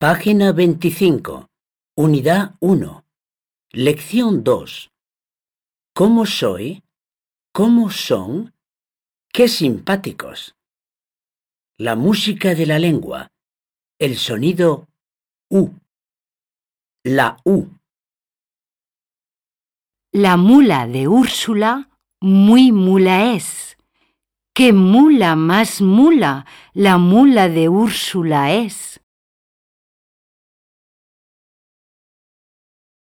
Página 25. Unidad 1. Lección 2. ¿Cómo soy? ¿Cómo son? ¡Qué simpáticos! La música de la lengua. El sonido U. La U. La mula de Úrsula muy mula es. ¡Qué mula más mula! La mula de Úrsula es.